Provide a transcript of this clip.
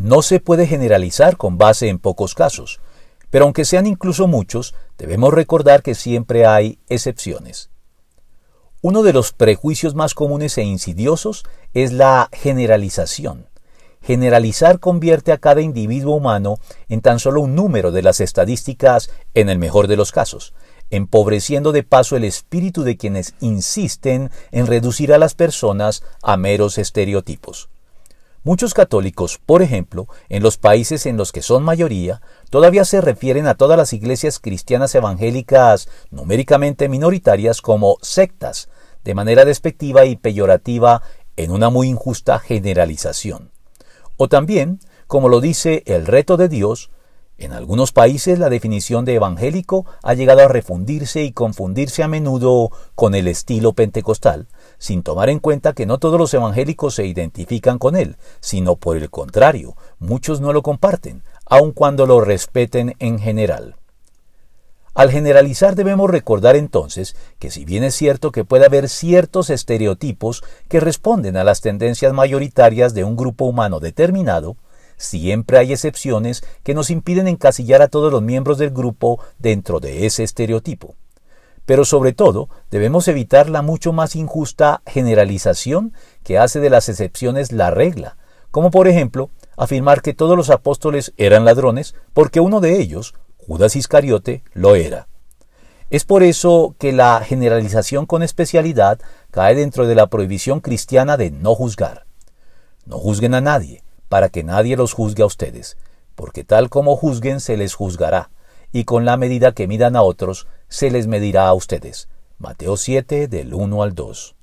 No se puede generalizar con base en pocos casos, pero aunque sean incluso muchos, debemos recordar que siempre hay excepciones. Uno de los prejuicios más comunes e insidiosos es la generalización. Generalizar convierte a cada individuo humano en tan solo un número de las estadísticas en el mejor de los casos, empobreciendo de paso el espíritu de quienes insisten en reducir a las personas a meros estereotipos. Muchos católicos, por ejemplo, en los países en los que son mayoría, todavía se refieren a todas las iglesias cristianas evangélicas numéricamente minoritarias como sectas, de manera despectiva y peyorativa en una muy injusta generalización. O también, como lo dice el reto de Dios, en algunos países la definición de evangélico ha llegado a refundirse y confundirse a menudo con el estilo pentecostal, sin tomar en cuenta que no todos los evangélicos se identifican con él, sino por el contrario, muchos no lo comparten, aun cuando lo respeten en general. Al generalizar debemos recordar entonces que si bien es cierto que puede haber ciertos estereotipos que responden a las tendencias mayoritarias de un grupo humano determinado, Siempre hay excepciones que nos impiden encasillar a todos los miembros del grupo dentro de ese estereotipo. Pero sobre todo, debemos evitar la mucho más injusta generalización que hace de las excepciones la regla, como por ejemplo afirmar que todos los apóstoles eran ladrones porque uno de ellos, Judas Iscariote, lo era. Es por eso que la generalización con especialidad cae dentro de la prohibición cristiana de no juzgar. No juzguen a nadie, para que nadie los juzgue a ustedes, porque tal como juzguen se les juzgará, y con la medida que midan a otros se les medirá a ustedes. Mateo 7 del 1 al 2.